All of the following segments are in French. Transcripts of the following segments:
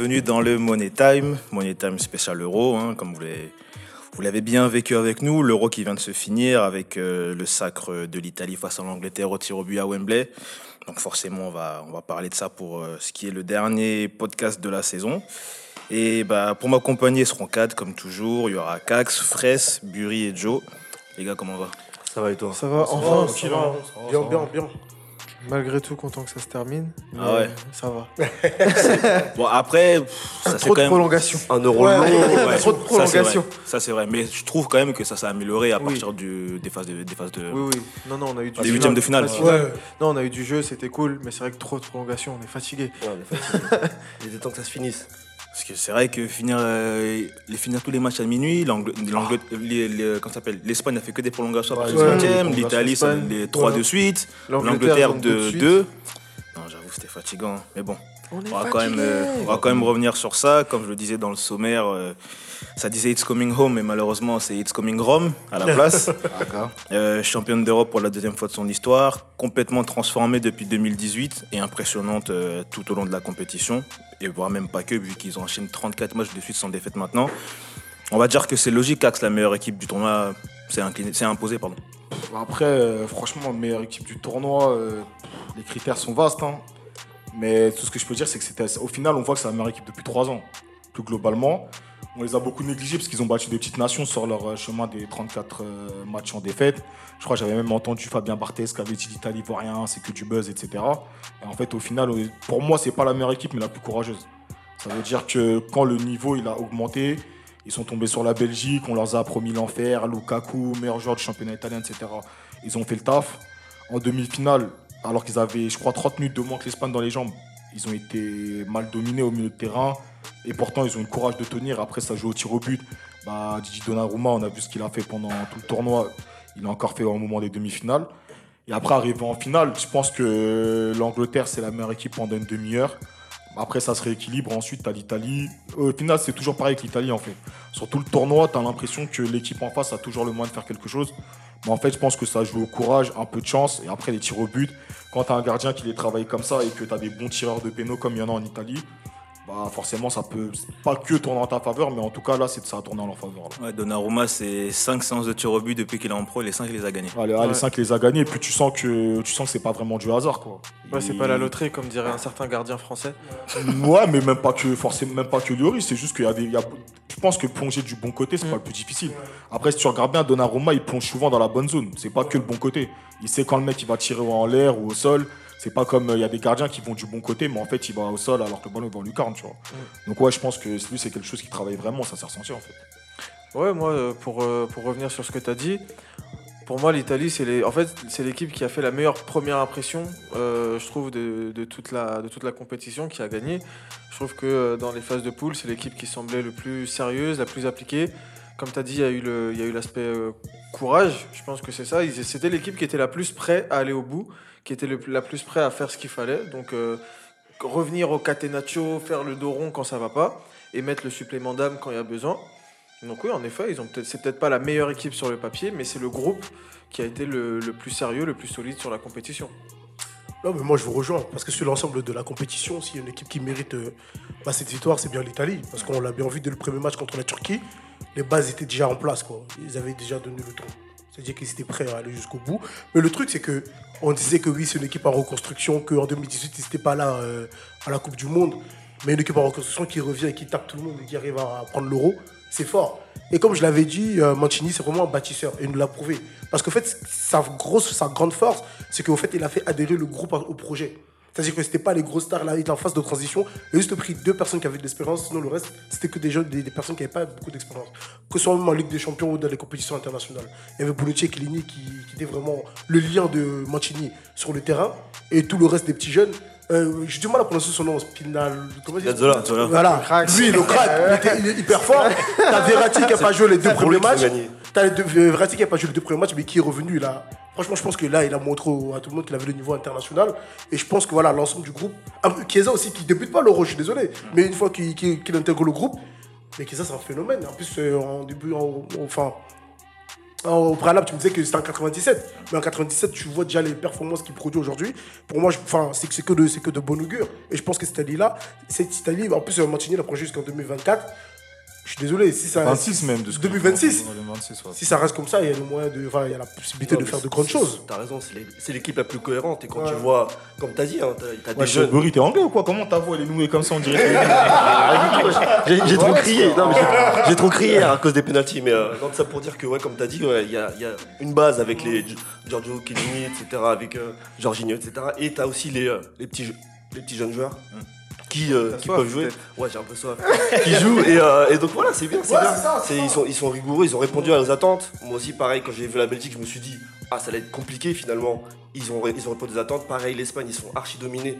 bienvenue dans le Money Time, Money Time spécial euro, hein, comme vous l'avez, vous l'avez bien vécu avec nous, l'euro qui vient de se finir avec euh, le sacre de l'Italie face à l'Angleterre au tir au but à Wembley. Donc forcément, on va, on va parler de ça pour euh, ce qui est le dernier podcast de la saison. Et bah, pour m'accompagner seront quatre comme toujours. Il y aura Cax, Fraisse, Bury et Joe. Les gars, comment on va? Ça va et toi? Ça va, enfin, ça ça va, va. ça va, Bien, bien, bien. Malgré tout, content que ça se termine. Ah ouais. Ça va. Bon, après, pff, ça Trop quand de même. prolongation. Un euro Ouais. long. Ouais, Trop de prolongation. Ça, c'est vrai. Mais je trouve quand même que ça s'est amélioré à Oui. partir du, des, phases de, des phases de. Oui, oui. Non, non, on a eu du Des huitièmes de finale. Non, on a eu du jeu, c'était cool, mais c'est vrai que trop de prolongation, on est fatigué. Ouais, on est fatigué. Il était temps que ça se finisse. Parce que c'est vrai que finir, euh, finir tous les matchs à minuit, ça s'appelle l'Espagne a fait que des prolongations à partir du Ouais, 20 e prolongations l'Italie, ça Espagne. les trois Ouais. de suite, L'Angleterre, de de suite. 2. Non, j'avoue, c'était fatigant. Mais bon, On va, quand même, euh, on va quand même revenir sur ça. Comme je le disais dans le sommaire, euh, ça disait It's Coming Home, mais malheureusement, c'est It's Coming Rome à la place. Euh, championne d'Europe pour la deuxième fois de son histoire, complètement transformée depuis 2018 et impressionnante euh, tout au long de la compétition, et voire même pas que, vu qu'ils ont enchaîné 34 matchs de suite sans défaite maintenant. On va dire que c'est logique qu'Axe, la meilleure équipe du tournoi, c'est imposé. Pardon. Après, euh, franchement, meilleure équipe du tournoi, euh, les critères sont vastes. hein. Mais tout ce que je peux dire, c'est que c'était, au final, on voit que c'est la meilleure équipe depuis trois ans. Plus globalement, on les a beaucoup négligés parce qu'ils ont battu des petites nations sur leur euh, chemin des 34 euh, matchs en défaite. Je crois que j'avais même entendu Fabien Barthez qui avait dit l'Italie vaut rien, c'est que du buzz, etc. Et en fait, au final, pour moi, c'est pas la meilleure équipe, mais la plus courageuse. Ça veut dire que quand le niveau il a augmenté, ils sont tombés sur la Belgique, on leur a promis l'enfer, Lukaku, meilleur joueur du championnat italien, etc. Ils ont fait le taf. En demi-finale, alors qu'ils avaient, je crois, 30 minutes de moins que l'Espagne dans les jambes, ils ont été mal dominés au milieu de terrain. Et pourtant, ils ont eu le courage de tenir. Après, ça joue au tir au but. Bah, Gigi Donnarumma, on a vu ce qu'il a fait pendant tout le tournoi. Il a encore fait au moment des demi-finales. Et après, arrivé en finale, je pense que l'Angleterre, c'est la meilleure équipe pendant une demi-heure. Après, ça se rééquilibre. Ensuite, tu as l'Italie. Au final, c'est toujours pareil avec l'Italie, en fait. Sur tout le tournoi, tu as l'impression que l'équipe en face a toujours le moyen de faire quelque chose. Mais en fait, je pense que ça joue au courage, un peu de chance. Et après, les tirs au but. Quand tu as un gardien qui les travaille comme ça et que tu as des bons tireurs de pénaux comme il y en a en Italie, bah forcément, ça peut pas que tourner en ta faveur. Mais en tout cas, là, c'est ça a tourné en leur faveur. là. Ouais, Donnarumma, c'est 5 séances de tir au but depuis qu'il est en pro, et les 5 il les a gagnés. Allez, ah, Ouais. les 5 les a gagnés. Et puis, tu sens que, tu sens que c'est pas vraiment du hasard, quoi. Ouais, c'est pas la loterie, comme dirait un certain gardien français. Ouais, mais même pas que forcément, même pas que Lloris, c'est juste qu'il y a des. il y a- je pense que plonger du bon côté, c'est pas le plus difficile. Après, si tu regardes bien, Donnarumma, il plonge souvent dans la bonne zone. C'est pas que le bon côté. Il sait quand le mec il va tirer en l'air ou au sol. C'est pas comme euh, il y a des gardiens qui vont du bon côté, mais en fait il va au sol alors que le ballon va en lucarne, tu vois. Donc ouais, je pense que lui c'est quelque chose qui travaille vraiment, ça s'est ressenti en fait. Ouais, moi, euh, pour, euh, pour revenir sur ce que tu as dit, pour moi, l'Italie, c'est les... en fait, c'est l'équipe qui a fait la meilleure première impression, euh, je trouve, de, de toute la, de toute la compétition, qui a gagné. Je trouve que euh, dans les phases de poule, c'est l'équipe qui semblait le plus sérieuse, la plus appliquée. Comme tu as dit, il y a eu l'aspect euh, courage, je pense que c'est ça. C'était l'équipe qui était la plus prête à aller au bout, qui était le la plus prête à faire ce qu'il fallait. Donc, euh, revenir au catenaccio, faire le dos rond quand ça va pas, et mettre le supplément d'âme quand il y a besoin. Donc oui, en effet, ils ont peut-être, c'est peut-être pas la meilleure équipe sur le papier, mais c'est le groupe qui a été le, le plus sérieux, le plus solide sur la compétition. Non, mais moi je vous rejoins, parce que sur l'ensemble de la compétition, s'il y a une équipe qui mérite euh, bah, cette victoire, c'est bien l'Italie. Parce qu'on l'a bien vu dès le premier match contre la Turquie, les bases étaient déjà en place, quoi. Ils avaient déjà donné le ton. C'est-à-dire qu'ils étaient prêts à aller jusqu'au bout. Mais le truc, c'est que on disait que oui, c'est une équipe en reconstruction, qu'en 2018, ils n'étaient pas là euh, à la Coupe du Monde. Mais une équipe en reconstruction qui revient et qui tape tout le monde et qui arrive à, prendre l'euro, c'est fort. Et comme je l'avais dit, euh, Mancini, c'est vraiment un bâtisseur. Et il nous l'a prouvé. Parce qu'en fait, sa, grosse, sa grande force, c'est qu'au fait, il a fait adhérer le groupe au projet. C'est-à-dire que c'était pas les grosses stars là, il était en phase de transition. Il a juste pris deux personnes qui avaient de l'expérience, sinon le reste, c'était que des, gens, des, des personnes qui n'avaient pas beaucoup d'expérience. Que ce soit même en Ligue des Champions ou dans les compétitions internationales. Il y avait Bonucci et Chiellini qui, qui étaient vraiment le lien de Mancini sur le terrain. Et tout le reste des petits jeunes. Euh, J'ai du mal à prononcer son nom, Spinal. Comment il dit Spinazzola. Voilà, lui, le crack, il, était- il est hyper fort. T'as Verratti qui n'a pas joué les deux premiers matchs. T'as Verratti qui n'a pas joué les deux premiers matchs, mais qui est revenu là. Franchement, je pense que là, il a montré à tout le monde qu'il avait le niveau international. Et je pense que voilà, l'ensemble du groupe. Ah, Chiesa aussi, qui débute pas l'Euro, je suis désolé. Mais une fois qu'il intègre le groupe, mais Chiesa, c'est un phénomène. En plus, euh, en début, en- enfin. Au préalable, tu me disais que c'était en 97. Mais en 97, tu vois déjà les performances qu'il produit aujourd'hui. Pour moi, c'est que de, que de bon augure. Et je pense que cette Italie-là, cette Italie, en plus, Mancini l'a projet jusqu'en 2024. Je suis désolé, si ça. 26 même. De ce que- 2026. 26, ouais. Si ça reste comme ça, il y a le moyen de, enfin, il y a la possibilité de faire de grandes choses. T'as raison, c'est l'é- c'est l'équipe la plus cohérente. Et quand Ouais. tu vois, comme t'as dit, hein, t'as t'as Ouais, des jeunes. Burry, t'es anglais ou quoi? Comment ta voix elle est nouée comme ça on dirait? J'ai j'ai trop crié, non, mais j'ai- trop crié à cause des pénalties, mais euh, non, ça pour dire que, ouais, comme tu as dit, ouais, il y, a, il y a une base avec les Gi- Giorgio Chiellini, etc., avec euh, Jorginho, etc., et tu as aussi les, euh, les, petits, les petits jeunes joueurs qui, euh, T'as qui soif, peuvent jouer. Ouais, j'ai un peu soif. qui jouent, et, euh, et donc voilà, c'est bien, c'est Ouais, bien. ça, c'est ils, sont, ils sont rigoureux, ils ont répondu à nos attentes. Moi aussi, pareil, quand j'ai vu la Belgique, je me suis dit, ah, ça allait être compliqué finalement. Ils ont, ils ont répondu aux attentes. Pareil, l'Espagne, ils sont archi dominés.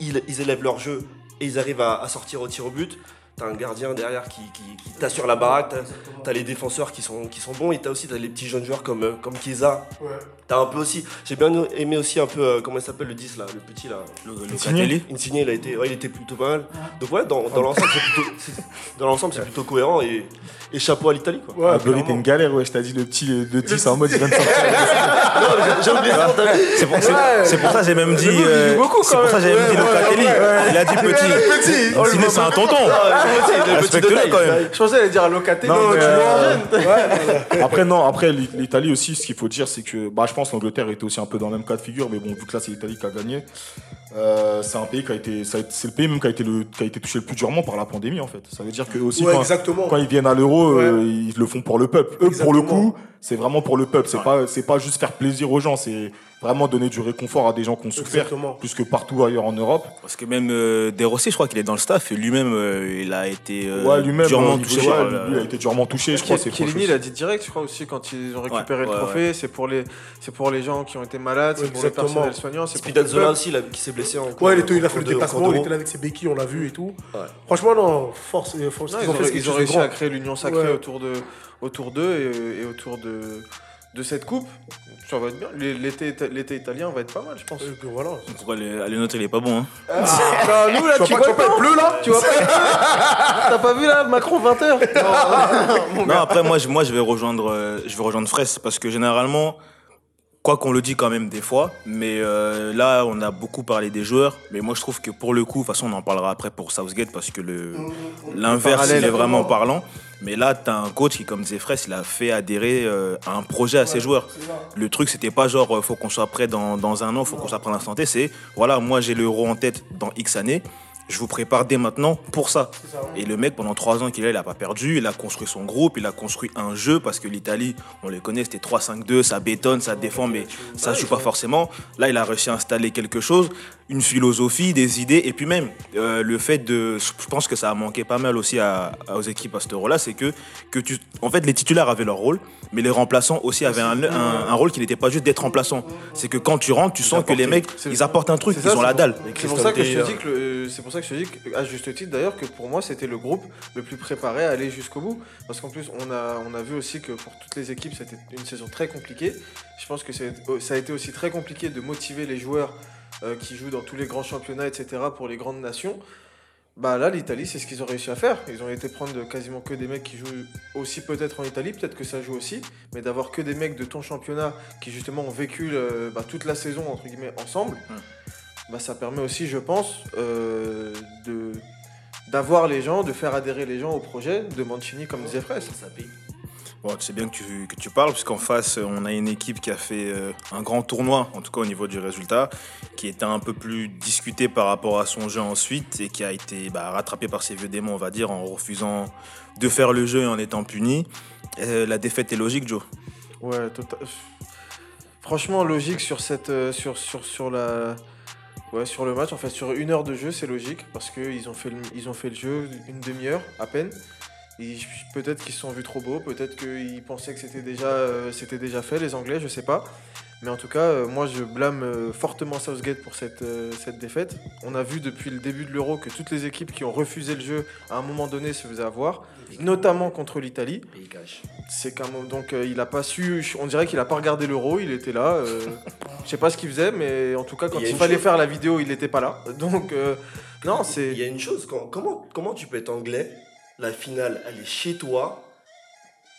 Ils, ils élèvent leur jeu et ils arrivent à, à sortir au tir au but. T'as un gardien derrière qui, qui, qui t'assure la baraque, t'as, t'as les défenseurs qui sont, qui sont bons et t'as aussi t'as les petits jeunes joueurs comme, euh, comme Chiesa. Ouais. T'as un peu aussi, j'ai bien aimé aussi un peu, euh, comment il s'appelle le 10 là, le petit là. Le. Locatelli. Insigne, il a été, ouais, il était plutôt pas mal. Donc ouais, dans, dans l'ensemble, c'est plutôt, c'est- dans l'ensemble, c'est plutôt cohérent et, et chapeau à l'Italie quoi. Ouais, Ah, t'es clairement. une galère, ouais, je t'ai dit le petit, le petit, c'est en mode il vient de sortir. J'ai- oublié ça, C'est pour, c'est- pour ça que j'ai même dit. Le euh, beaucoup, c'est quand pour ça que j'ai même dit Ouais, Locatelli. ouais, ouais. Il a dit petit. petit. Insigne, c'est un tonton. Ah, le le Respecte-le quand même. Je pensais aller dire Locatelli. Euh, Après, non, après l'I- l'Italie aussi, ce qu'il faut dire, c'est que bah, je pense l'Angleterre était aussi un peu dans le même cas de figure, mais bon, vu que là, c'est l'Italie qui a gagné, euh, c'est un pays qui a été. C'est le pays même qui a, été le, qui a été touché le plus durement par la pandémie, en fait. Ça veut dire que aussi, Ouais, quand, exactement. quand ils viennent à l'euro, euh, ils le font pour le peuple. Eux, pour le coup, c'est vraiment pour le peuple. C'est pas, c'est pas juste faire plaisir aux gens, c'est vraiment donner du réconfort à des gens qui ont souffert, Exactement. plus que partout ailleurs en Europe. Parce que même euh, je crois qu'il est dans le staff et lui-même, euh, il a été euh, ouais, lui-même, durement euh, touché. ouais, lui, lui a été durement touché, je crois. il a dit direct, je crois aussi, quand ils ont récupéré Ouais, le ouais, trophée, c'est pour les, c'est pour les gens qui ont été malades, c'est pour le Exactement. personnel soignant, c'est peuple. aussi, là, qui s'est blessé en Ouais, il, était, il a fait le déplacement, il était là avec ses béquilles, on l'a vu et tout. Ouais. Franchement, non, force. force Non, ils qu'ils ont, ils réussi à créer l'union sacrée Ouais. autour de autour d'eux et, et autour de, de cette coupe. Ça va être bien. L'é- L'été l'été italien va être pas mal, je pense. Euh, que voilà. Pourquoi le, le nôtre, il est pas bon. Hein. Ah, nous là, Tu vois tu vois pas, il pleut là Tu vois pas T'as pas vu là Macron 20h Non, après, moi, je, moi, je vais rejoindre, euh, je vais rejoindre Fraisse parce que généralement, quoi qu'on le dit quand même des fois, mais euh, là, on a beaucoup parlé des joueurs, mais moi, je trouve que pour le coup, de toute façon, on en parlera après pour Southgate parce que le l'inverse, parallèle. il est vraiment parlant. Mais là, tu as un coach qui, comme disait Fraisse, il a fait adhérer euh, à un projet à ses joueurs. Le truc, c'était pas genre, euh, faut qu'on soit prêt dans, dans un an, faut qu'on soit prêt à l'instant T. C'est, voilà, moi, j'ai l'euro en tête dans X années. Je vous prépare dès maintenant pour ça. Et le mec, pendant trois ans qu'il est là, il a pas perdu. Il a construit son groupe, il a construit un jeu parce que l'Italie, on les connaît, c'était 3-5-2, ça bétonne, ça défend, mais ça se joue pas forcément. Là, il a réussi à installer quelque chose, une philosophie, des idées, et puis même euh, le fait de, je pense que ça a manqué pas mal aussi à, à- aux équipes à ce euro-là, c'est que que tu, en fait, les titulaires avaient leur rôle, mais les remplaçants aussi avaient un, un- un rôle qui n'était pas juste d'être remplaçant. C'est que quand tu rentres, tu sens que les mecs, ils apportent un truc, ils ont la dalle. C'est pour ça que je te dis que le- c'est pour ça que je te dis que, à juste titre d'ailleurs que pour moi c'était le groupe le plus préparé à aller jusqu'au bout parce qu'en plus on a on a vu aussi que pour toutes les équipes c'était une saison très compliquée. Je pense que c'est- ça a été aussi très compliqué de motiver les joueurs euh, qui jouent dans tous les grands championnats etc pour les grandes nations. Bah là l'Italie c'est ce qu'ils ont réussi à faire. Ils ont été prendre quasiment que des mecs qui jouent aussi peut-être en Italie, peut-être que ça joue aussi, mais d'avoir que des mecs de ton championnat qui justement ont vécu euh, bah, toute la saison entre guillemets ensemble bah, ça permet aussi, je pense, euh, de d'avoir les gens, de faire adhérer les gens au projet de Mancini, comme disait Fraisse. Ça paye. Bon, bien que tu, que tu parles, puisqu'en face, on a une équipe qui a fait euh, un grand tournoi, en tout cas au niveau du résultat, qui était un peu plus discuté par rapport à son jeu ensuite, et qui a été bah, rattrapé par ses vieux démons, on va dire, en refusant de faire le jeu et en étant puni. Euh, la défaite est logique, Joe. Ouais, tota- Franchement, logique sur cette, euh, sur, sur, sur la, ouais, sur le match. En fait, sur une heure de jeu, c'est logique parce qu'ils ont ont fait le jeu une demi-heure à peine. Peut-être qu'ils se sont vus trop beaux, peut-être qu'ils pensaient que c'était déjà, euh, c'était déjà fait, les Anglais, je sais pas. Mais en tout cas, euh, moi, je blâme euh, fortement Southgate pour cette, cette défaite. On a vu depuis le début de l'Euro que toutes les équipes qui ont refusé le jeu, à un moment donné, se faisaient avoir, notamment contre l'Italie. C'est donc il a pas su. On dirait qu'il a pas regardé l'euro. Il était là. je sais pas ce qu'il faisait, mais en tout cas quand Il il, fallait chose- faire la vidéo, il était pas là. Donc non, Il c'est y a une chose, comment, comment tu peux être anglais La finale, elle est chez toi.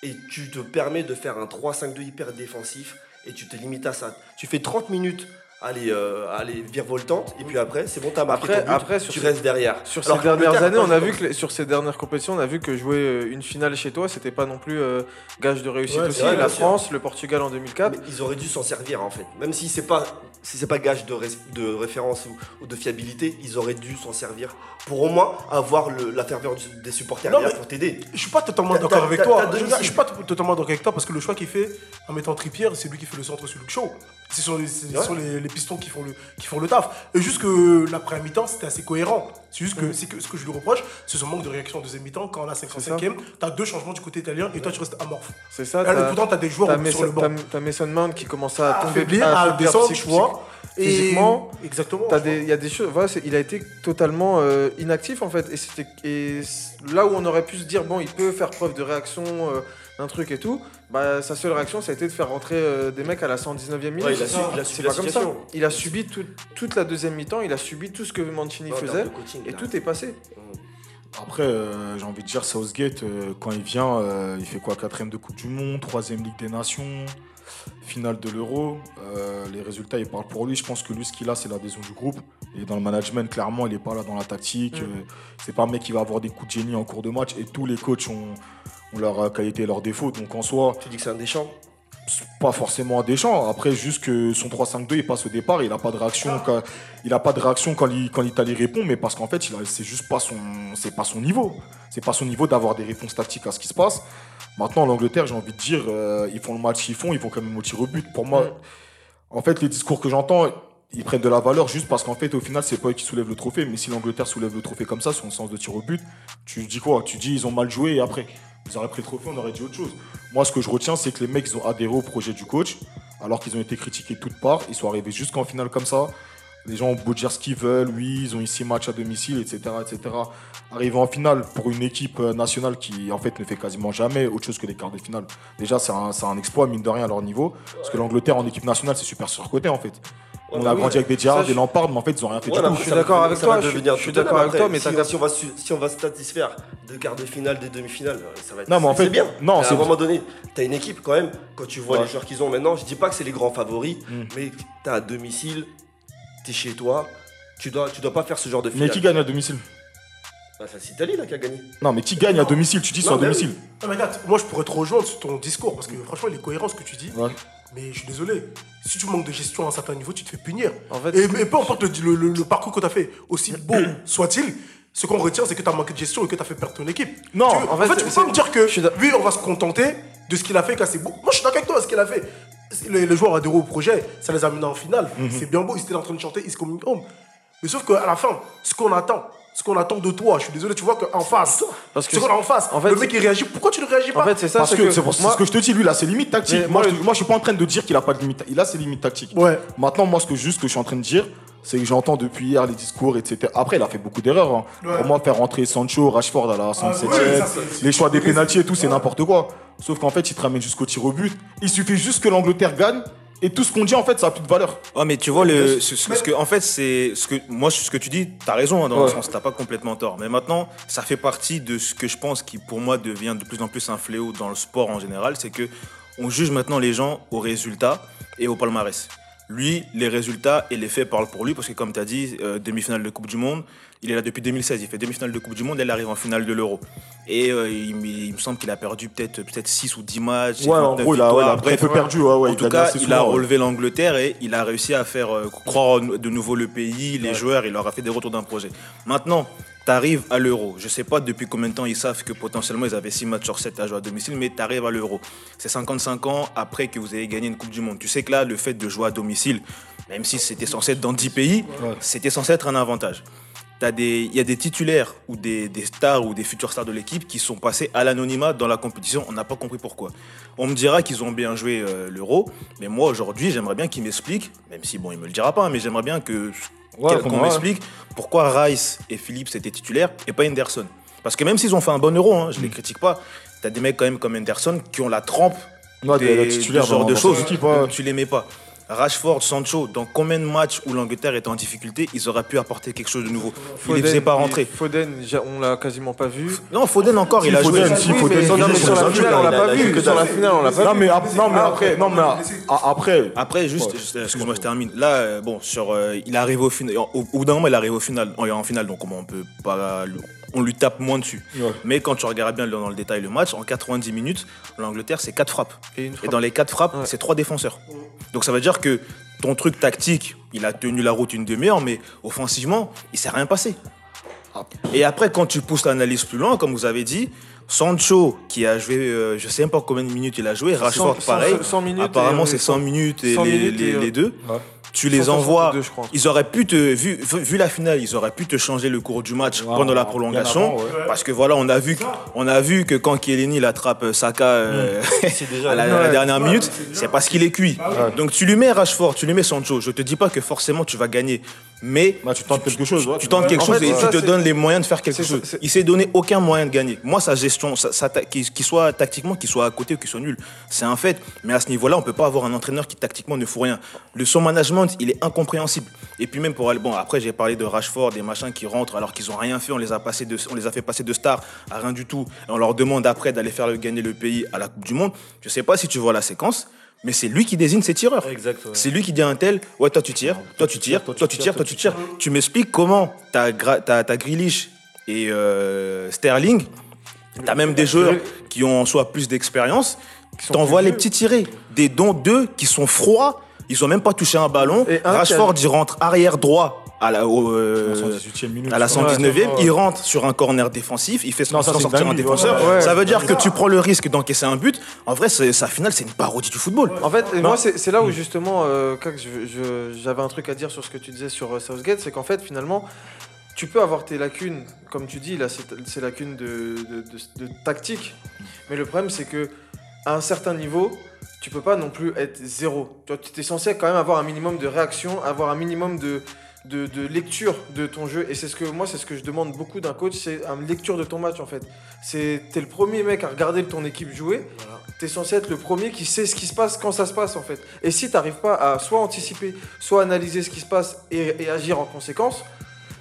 et tu te permets de faire un 3-5-2 hyper défensif et tu te limites à ça. Tu fais 30 minutes aller, euh, aller virevoltante et puis après c'est bon t'as marqué Après- ton but, après, sur tu ces- restes derrière. Sur Alors ces dernières années, on a vu que les- sur ces dernières compétitions, on a vu que jouer euh, une finale chez toi, c'était pas non plus euh, gage de réussite Ouais, aussi. vrai, la sûr. France, le Portugal en 2004. Mais ils auraient dû s'en servir en fait. Même si c'est pas si c'est pas gage de, référence ou, ou de fiabilité, ils auraient dû s'en servir pour au moins avoir le- la ferveur du- des supporters Non, pour t'aider. Je suis pas totalement d'accord avec toi. Je, suis pas totalement d'accord avec toi parce que le choix qu'il fait en mettant Trippier, c'est lui qui fait le centre sur Luke Shaw. Ce sont, les, ce Ouais. sont les, les pistons qui font, le, qui font le taf. Et juste que la première mi-temps, c'était assez cohérent. C'est juste que, c'est que ce que je lui reproche, c'est son manque de réaction en deuxième mi-temps. Quand à la 55e, t'as deux changements du côté italien et toi, tu restes amorphe. C'est ça. Là, t'as- pourtant, t'as des joueurs T'as sur le banc. t'as- Mason Mount qui commence à tomber affaiblir, à affaiblir descendre, tu vois. Et- physiquement, Exactement. Des-. Il y a des choses. Voilà, c'est- il a été totalement euh, inactif en fait. Et, c'était, et là où on aurait pu se dire, bon, il peut faire preuve de réaction euh, d'un truc et tout, bah, sa seule réaction, ça a été de faire rentrer euh, des mecs à la 119e minute. Ouais, il a su- il subi pas comme ça. Il a subi tout- toute la deuxième mi-temps, il a subi tout ce que Mancini faisait. coaching, Et là. tout est passé. Après, euh, j'ai envie de dire, Southgate, euh, quand il vient, euh, il fait quoi? Quatrième de Coupe du Monde, troisième Ligue des Nations, finale de l'Euro. Euh, les résultats, ils parlent pour lui. Je pense que lui, ce qu'il a, c'est l'adhésion du groupe. Il est dans le management, clairement, il n'est pas là dans la tactique. Mm. Euh, c'est pas un mec qui va avoir des coups de génie en cours de match. Et tous les coachs ont leur qualité et leurs défauts. Donc en soi, Tu dis que c'est un c'est pas forcément un Deschamps. Après, juste que son 3-5-2, il passe au départ, il n'a pas de réaction. Quand, il a pas de réaction quand quand l'Italie répond, mais parce qu'en fait, c'est juste pas son, c'est pas son niveau. C'est pas son niveau d'avoir des réponses tactiques à ce qui se passe. Maintenant, l'Angleterre, j'ai envie de dire, euh, ils font le match qu'ils font, ils vont quand même au tir au but. Pour moi, Mm. en fait, les discours que j'entends, ils prennent de la valeur juste parce qu'en fait, au final, c'est pas eux qui soulèvent le trophée. Mais si l'Angleterre soulève le trophée comme ça, sur le sens de tir au but, tu dis quoi? Tu dis ils ont mal joué et après, ils auraient pris le trophée, on aurait dit autre chose. Moi, ce que je retiens, c'est que les mecs, ils ont adhéré au projet du coach, alors qu'ils ont été critiqués de toutes parts. Ils sont arrivés jusqu'en finale comme ça. Les gens ont beau dire ce qu'ils veulent, oui, ils ont eu six matchs à domicile, etc., etc. Arriver en finale pour une équipe euh, nationale qui, en fait, ne fait quasiment jamais autre chose que les quarts de finale. Déjà, c'est un exploit, mine de rien, à leur niveau. Parce que l'Angleterre, en équipe nationale, c'est super surcoté, en fait. On a oui. grandi avec des Gerrard, des je- Lampard, mais en fait, ils ont rien fait Ouais, du mais tout. après, suis d'accord avec toi, je suis- je d'accord avec toi, mais si, on va si on va se satisfaire de quarts de finale, des demi-finales, euh, ça va être Non, mais en c'est fait, bien. non, Mais à c'est- un moment donné, t'as une équipe quand même. Quand tu vois Ouais. les joueurs qu'ils ont maintenant, je dis pas que c'est les grands favoris, Mm. mais t'as à domicile, t'es chez toi, tu dois, tu dois pas faire ce genre de Mais finale. qui gagne à domicile? Bah, c'est l'Italie là qui a gagné. Non, mais qui gagne à domicile? Tu dis c'est Non, à mais domicile. Non, mais regarde, moi je pourrais te rejoindre sur ton discours parce que franchement, il est cohérent ce que tu dis. Ouais. Mais je suis désolé, si tu manques de gestion à un certain niveau, tu te fais punir. En fait, Et, et peu importe le, le- le parcours que tu as fait, aussi beau soit-il, ce qu'on retient, c'est que tu as manqué de gestion et que tu as fait perdre ton équipe. Non, Tu- en en fait, fait, tu peux pas me dire que lui, on va se contenter de ce qu'il a fait, quand c'est beau. Moi, je suis d'accord avec toi, ce qu'il a fait. Les, les joueurs adhéré au projet, ça les a menés en finale. Mhm. C'est bien beau, ils étaient en train de chanter Is Coming Home. Mais sauf qu'à la fin, ce qu'on attend, ce qu'on attend de toi, je suis désolé, tu vois qu'en face, Parce que ce qu'on a en face, en fait, le mec il réagit, pourquoi tu ne réagis pas en fait, c'est ça. Parce que c'est ce que je te dis, lui, là, c'est limite tactique. Mais Moi, moi, je, moi, je suis pas en train de dire qu'il a pas de limite. Il a ses limites tactiques. Ouais. Maintenant, moi, ce que juste que je suis en train de dire, c'est que j'entends depuis hier les discours, etc. Après, il a fait beaucoup d'erreurs. hein. Ouais. Pour moi, faire rentrer Sancho, Rashford à la 67e, ouais, ça, c'est- les choix des pénalties et tout, c'est n'importe quoi. Sauf qu'en fait, il te ramène jusqu'au tir au but. Il suffit juste que l'Angleterre gagne. Et tout ce qu'on dit, en fait, ça a plus de valeur. Ouais, mais tu vois, le, ce, ce- ce que, en fait, c'est ce que moi, ce que tu dis, t'as raison hein, dans Ouais. le sens, t'as pas complètement tort. Mais maintenant, ça fait partie de ce que je pense qui, pour moi, devient de plus en plus un fléau dans le sport en général, c'est que on juge maintenant les gens aux résultats et au palmarès. Lui, les résultats et les faits parlent pour lui parce que, comme tu as dit, euh, demi-finale de Coupe du Monde, il est là depuis 2016. Il fait demi-finale de Coupe du Monde, elle arrive en finale de l'Euro. Et euh, il, il me semble qu'il a perdu peut-être peut-être 6 ou 10 matchs. Ouais, en 29 gros, il a, ouais, il a Bref, peu perdu. Ouais, ouais, en il tout cas, il a souvent, relevé l'Angleterre et il a réussi à faire euh, croire de nouveau le pays, les joueurs, il leur a fait des retours d'un projet. Maintenant, tu arrives à l'Euro. Je sais pas depuis combien de temps ils savent que potentiellement ils avaient 6 matchs sur 7 à jouer à domicile, mais tu arrives à l'Euro. C'est 55 ans après que vous avez gagné une Coupe du Monde. Tu sais que là, le fait de jouer à domicile, même si c'était censé être dans 10 pays, c'était censé être un avantage. Il y a des titulaires ou des, des stars ou des futurs stars de l'équipe qui sont passés à l'anonymat dans la compétition. On n'a pas compris pourquoi. On me dira qu'ils ont bien joué euh, l'Euro, mais moi aujourd'hui j'aimerais bien qu'il m'explique, même si bon il me le dira pas, mais j'aimerais bien que Ouais, qu'on m'explique pourquoi Rice et Phillips étaient titulaires et pas Henderson. Parce que même s'ils ont fait un bon Euro, hein, je Mm. les critique pas. T'as des mecs quand même comme Henderson qui ont la trempe Ouais, des, des titulaires de ce genre de choses, ouais. tu les mets pas. Rashford, Sancho, dans combien de matchs où l'Angleterre était en difficulté, ils auraient pu apporter quelque chose de nouveau? Ils ne les faisaient pas rentrer. Foden, on l'a quasiment pas vu. Non, Foden encore, Si, il a Foden, joué. si, Oui, Foden, mais, Foden, non, mais sur la finale, on l'a pas vu. Sur la finale, on l'a pas Non, vu. mais, ap- non, mais après, non, mais a- a- après. Après, juste, excuse-moi, je termine. Là, euh, bon, sur, euh, il arrive au final. Au, bout d'un moment, il arrive au final, en, en finale, donc comment on peut pas, on lui tape moins dessus. Ouais. Mais quand tu regardes bien dans le détail le match, en 90 minutes, l'Angleterre c'est quatre frappes. Et dans les quatre frappes, Ouais. c'est trois défenseurs. Donc ça veut dire que ton truc tactique, il a tenu la route une demi-heure, mais offensivement, il s'est rien passé. Et après, quand tu pousses l'analyse plus loin, comme vous avez dit, Sancho, qui a joué, euh, je sais même pas combien de minutes il a joué, Rashford, 100 pareil. 100 minutes Apparemment, c'est 100 minutes et 100 les, minutes les- et, euh, les deux. Ouais. Tu les 162, envoies. je crois. Ils auraient pu te, vu, vu la finale, ils auraient pu te changer le cours du match pendant la prolongation. avant, ouais. Parce que voilà, on a vu, que- on a vu que quand Chiellini il attrape euh, Saka euh, C'est déjà. à la, dernière minute, c'est parce qu'il est cuit. Ouais. Donc tu lui mets Rashford, tu lui mets Sancho. Je te dis pas que forcément tu vas gagner, mais Bah, tu tentes quelque chose. tu tentes quelque En chose fait, et tu ça, te donnes les moyens de faire quelque chose. c'est- Il s'est donné aucun moyen de gagner. Moi, sa gestion, sa, sa ta- qu'il qu'il soit tactiquement, qu'il soit à côté ou qu'il soit nul, c'est un fait. Mais à ce niveau-là, on peut pas avoir un entraîneur qui tactiquement ne fout rien. Le son management, il est incompréhensible. Et puis même pour aller, bon, après j'ai parlé de Rashford, des machins qui rentrent alors qu'ils ont rien fait. On les a passés de, on les a fait passer de stars à rien du tout. Et on leur demande après d'aller faire le- gagner le pays à la Coupe du Monde. Je sais pas si tu vois la séquence. Mais c'est lui qui désigne ses tireurs. C'est lui qui dit à un tel, ouais, toi tu tires, toi tu tires, toi tu tires, toi tu tires. Tu m'expliques comment t'as t'as Grealish et euh, Sterling, t'as même des joueurs qui ont en soi plus d'expérience, t'envoies les petits tirés. Des dons deux qui sont froids, ils ont même pas touché un ballon. Et un Rashford, il rentre arrière droit à la, au, euh, 118e minute. à la Ouais, 119e, ouais. il rentre sur un corner défensif, il fait c'est sortir un défenseur. ouais. Ça veut dire que tu prends le risque d'encaisser un but. En vrai, c'est- sa finale, c'est une parodie du football. En fait, moi, c'est là où justement, euh, j'avais un truc à dire sur ce que tu disais sur euh, Southgate, c'est qu'en fait, finalement, tu peux avoir tes lacunes, comme tu dis, là, ces lacunes de, de- de- de tactique, mais le problème, c'est que à un certain niveau, tu peux pas non plus être zéro. Tu es censé quand même avoir un minimum de réaction, avoir un minimum de, de, de lecture de ton jeu, et c'est ce que moi, c'est ce que je demande beaucoup d'un coach, c'est une lecture de ton match, en fait. C'est t'es le premier mec à regarder ton équipe jouer. T'es censé être le premier qui sait ce qui se passe quand ça se passe en fait. Et si t'arrives pas à soit anticiper, soit analyser ce qui se passe et, et agir en conséquence,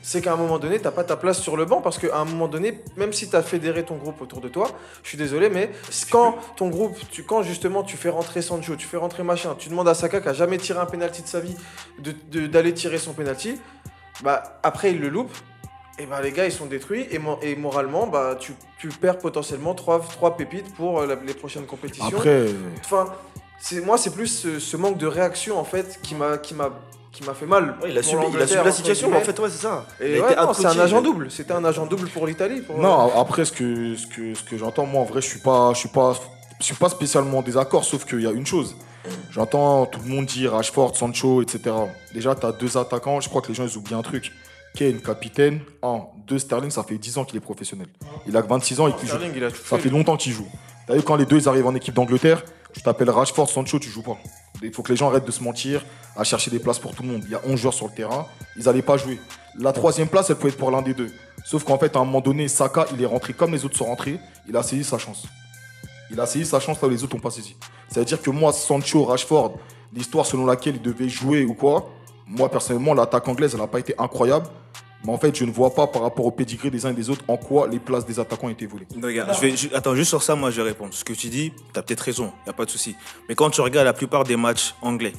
c'est qu'à un moment donné, t'as pas ta place sur le banc parce qu'à un moment donné, même si t'as fédéré ton groupe autour de toi, je suis désolé, mais quand ton groupe, tu, quand justement tu fais rentrer Sancho, tu fais rentrer machin, tu demandes à Saka qui a jamais tiré un penalty de sa vie de- de- d'aller tirer son penalty, bah après il le loupe. Et bah les gars ils sont détruits et, mo- et moralement bah tu, tu perds potentiellement trois, trois pépites pour euh, la- les prochaines compétitions. Après, Enfin, c'est moi, c'est plus ce, ce manque de réaction en fait qui m'a qui m'a qui m'a fait mal. Ouais, il a pour subi, il a l'Angleterre, subi la situation, mais en fait, ouais, c'est ça. Ouais, c'est un agent double. C'était un agent double pour l'Italie. pour- non, après, ce que, ce que, ce que j'entends, moi, en vrai, je suis pas, je suis pas, je suis pas spécialement en désaccord, sauf qu'il y a une chose. J'entends tout le monde dire Rashford, Sancho, etc. Déjà, tu as deux attaquants, je crois que les gens, ils oublient un truc. Kane, capitaine. Un, deux, Sterling, ça fait 10 ans qu'il est professionnel. Il a que 26 ans et qu'il joue. Sterling, il a Ça fait. longtemps qu'il joue. T'as vu, quand les deux ils arrivent en équipe d'Angleterre, tu t'appelles Rashford, Sancho, tu joues pas. Il faut que les gens arrêtent de se mentir, à chercher des places pour tout le monde. Il y a 11 joueurs sur le terrain, ils n'allaient pas jouer. La troisième place, elle pouvait être pour l'un des deux. Sauf qu'en fait, à un moment donné, Saka, il est rentré comme les autres sont rentrés, il a saisi sa chance. Il a saisi sa chance là où les autres n'ont pas saisi. Ça veut dire que moi, Sancho, Rashford, l'histoire selon laquelle il devait jouer ou quoi, moi personnellement, l'attaque anglaise, elle n'a pas été incroyable. Mais en fait, je ne vois pas par rapport au pédigré des uns et des autres en quoi les places des attaquants volées. Regarde, je vais, ju- attends, juste sur ça, moi je vais répondre. Ce que tu dis, tu as peut-être raison, il a pas de souci. Mais quand tu regardes la plupart des matchs anglais,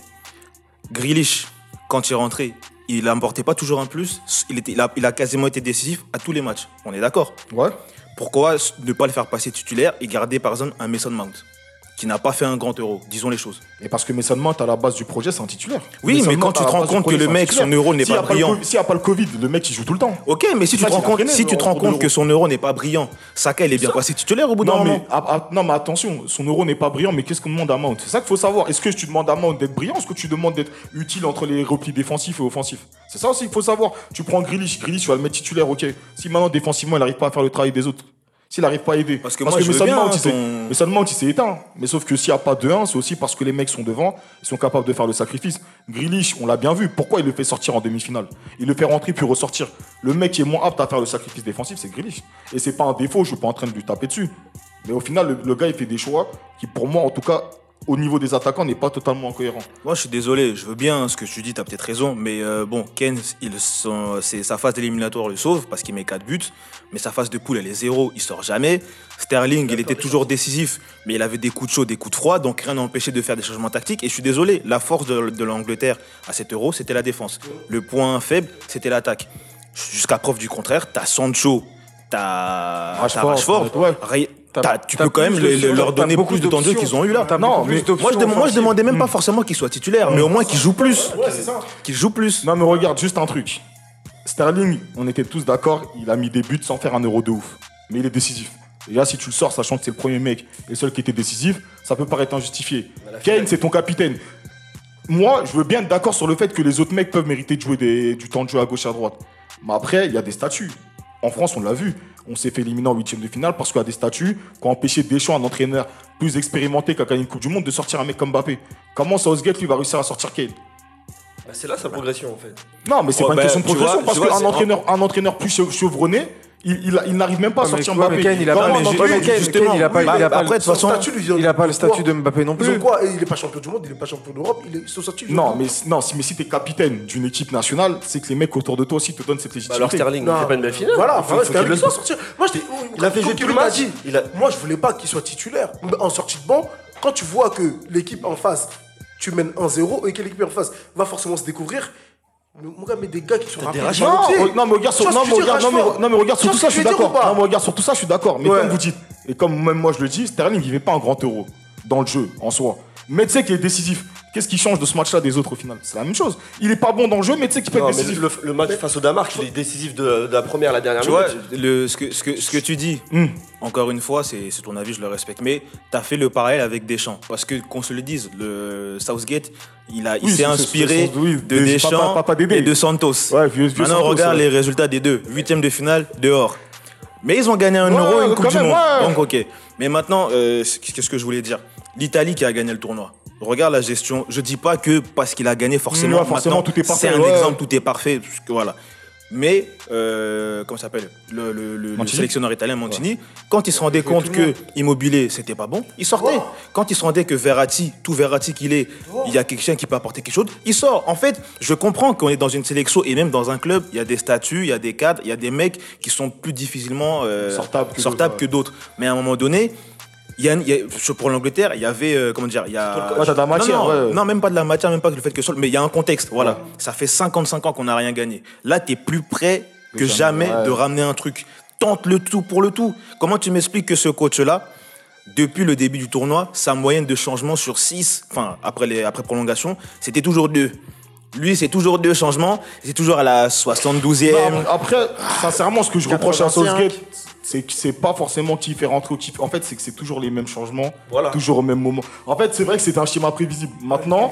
Grealish, quand il est rentré, il n'emportait pas toujours un plus. Il, était, il, a, il a quasiment été décisif à tous les matchs. On est d'accord Ouais. Pourquoi ne pas le faire passer titulaire et garder par exemple un Mason Mount? Qui n'a pas fait un grand euro, disons les choses. Et parce que Mason Mount, à la base du projet, c'est un titulaire. Oui, Mason mais quand Mount, tu te rends compte que le mec, son euro n'est pas brillant. S'il n'y a pas le Covid, le mec, il joue tout le temps. Ok, mais si tu te rends compte, traîné si tu te dans- rends dans compte l'Euro. que son euro n'est pas brillant, Saka il est bien passé titulaire au bout d'un moment. non, mais attention, son euro n'est pas brillant, mais qu'est-ce qu'on demande à Mount C'est ça qu'il faut savoir. Est-ce que tu demandes à Mount d'être brillant ou est-ce que tu demandes d'être utile entre les replis défensifs et offensifs? C'est ça aussi qu'il faut savoir. Tu prends Grealish, Grealish, tu vas le mettre titulaire, ok. Si maintenant, défensivement, il n'arrive pas à faire le travail des autres, s'il n'arrive pas à aider. Parce que moi, je veux Mason bien, Mount, hein, il s'est- ton- Mason Mount, il s'est éteint. Mais sauf que s'il n'y a pas de 1, c'est aussi parce que les mecs sont devant, ils sont capables de faire le sacrifice. Grealish, on l'a bien vu. Pourquoi il le fait sortir en demi-finale? Il le fait rentrer puis ressortir. Le mec qui est moins apte à faire le sacrifice défensif, c'est Grealish. Et c'est pas un défaut, je suis pas en train de lui taper dessus. Mais au final, le, le gars, il fait des choix qui, pour moi, en tout cas, au niveau des attaquants n'est pas totalement cohérent. Moi, je suis désolé, je veux bien ce que tu dis, tu as peut-être raison, mais euh, bon, Ken, il, son- c'est sa phase d'éliminatoire le sauve parce qu'il met 4 buts, mais sa phase de poule, elle est zéro, il sort jamais. Sterling, il était toujours décisif, mais il avait des coups de chaud, des coups de froid, donc rien n'empêchait de faire des changements tactiques. Et je suis désolé, la force de, de l'Angleterre à cet euro, c'était la défense. Le point faible, c'était l'attaque. Jusqu'à preuve du contraire, t'as Sancho, t'as Rashford, Rashford, ouais. T'as- tu peux quand même le- le- leur donner beaucoup plus de temps de jeu qu'ils ont eu là. Non, mais moi je, demande- moi je offensives. demandais même pas forcément qu'il soit titulaire, mais au moins qu'il joue plus. Ouais, c'est ça. Qu'il joue plus. Non mais regarde juste un truc. Sterling, on était tous d'accord, il a mis des buts sans faire un euro de ouf. Mais il est décisif. Déjà si tu le sors sachant que c'est le premier mec et le seul qui était décisif, ça peut paraître injustifié. Kane c'est ton capitaine. Moi, je veux bien être d'accord sur le fait que les autres mecs peuvent mériter de jouer des- du temps de jeu à gauche et à droite. Mais après, il y a des statuts. En France, on l'a vu. On s'est fait éliminer en huitième de finale parce qu'il y a des statuts qui ont empêché Deschamps, un entraîneur plus expérimenté qui a gagné une Coupe du Monde, de sortir un mec comme Mbappé. Comment Southgate, lui, va réussir à sortir Kane? Bah, c'est là sa progression en fait. non, mais c'est Oh, pas une bah, question de progression vois, parce qu'un entraîneur, un entraîneur plus chevronné, il, il, a- il n'arrive même pas à sortir Mbappé. il a pas- un mais entraîneur- Kane, Kane, justement, il a pas- oui, il a pas après, le- de toute façon, statut, lui, Il a pas le statut de Mbappé non Ils ont plus. quoi Il est pas champion du monde, il est pas champion d'Europe, il est son statut. Non, mais, non, si, mais si t'es capitaine d'une équipe nationale, c'est que les mecs autour de toi aussi te donnent cette Bah légitimité. alors Sterling, il fait pas une belle finale. Voilà, il enfin, faut, ouais, faut c'était qu'il un le sortir. Moi, Il a fait tout le match. Moi, je voulais pas qu'il soit titulaire. En sortie de banc, quand tu vois que l'équipe en face, tu mènes 1-0 et que l'équipe en face va forcément se découvrir. Mais mon gars, mais des gars qui sont des rapides Non, non, mais regarde sur, non, mais regarde, dire, non, mais, Rashford non, mais regarde sur tout ça, je suis d'accord. Non, mais regarde sur tout ça, je suis d'accord. Mais Ouais. comme vous dites, et comme même moi je le dis, Sterling, il fait pas un grand euro dans le jeu en soi. Mais tu sais qu'il est décisif. Qu'est-ce qui change de ce match-là des autres au final? C'est la même chose. Il est pas bon dans le jeu, mais tu sais qu'il peut Non, être décisif. le, le match face au Danemark, il est décisif de, de la première à la dernière Tu vois, le, ce, que, ce, que, ce que tu dis, Hmm. encore une fois, c'est c'est ton avis, je le respecte. Mais tu as fait le parallèle avec Deschamps. Parce que, qu'on se le dise, le Southgate, il, a- il Oui, s'est inspiré oui, de des- Deschamps papa- papa Dédé. et de Santos. Ouais, vieux- vieux Maintenant, Santos, regarde ouais. les résultats des deux. Huitième de finale, dehors. Mais ils ont gagné un Ouais, euro et une Coupe du même, Monde. ouais. Donc, ok. Mais maintenant, euh, qu'est-ce que je voulais dire? L'Italie qui a gagné le tournoi. Regarde la gestion. Je dis pas que parce qu'il a gagné, forcément, Ouais, forcément, tout est parfait, C'est un ouais. exemple, tout est parfait. voilà. Mais, euh, comment ça s'appelle? Le, le- le- le Mancini? sélectionneur italien Mancini, quand il se rendait compte que. Immobilier, c'était pas bon, il sortait. Quand il se rendait que Verratti, tout Verratti qu'il est, il y a quelqu'un qui peut apporter quelque chose, il sort. En fait, je comprends qu'on est dans une sélection et même dans un club, il y a des statuts, il y a des cadres, il y a des mecs qui sont plus difficilement euh, Sortables que sortables d'autres, que d'autres. Mais à un moment donné, y a, il y a- pour l'Angleterre, il y avait, euh, comment dire, il y a... Ouais, de la matière, non, non, ouais. non, même pas de la matière, même pas que le fait que mais il y a un contexte, voilà. Ça fait 55 ans qu'on n'a rien gagné. Là, tu es plus près que jamais, de ramener un truc. Tente le tout pour le tout. Comment tu m'expliques que ce coach-là, depuis le début du tournoi, sa moyenne de changement sur 6, enfin, après, les, après prolongation, c'était toujours 2. Lui, c'est toujours deux changements. C'est toujours à la 72e. Non, mais après, sincèrement, ce que je reproche à 85. Southgate, c'est que c'est pas forcément qui fait rentrer ou qui fait. En fait, c'est que c'est toujours les mêmes changements, Voilà. toujours au même moment. En fait, c'est vrai que c'est un schéma prévisible. Maintenant,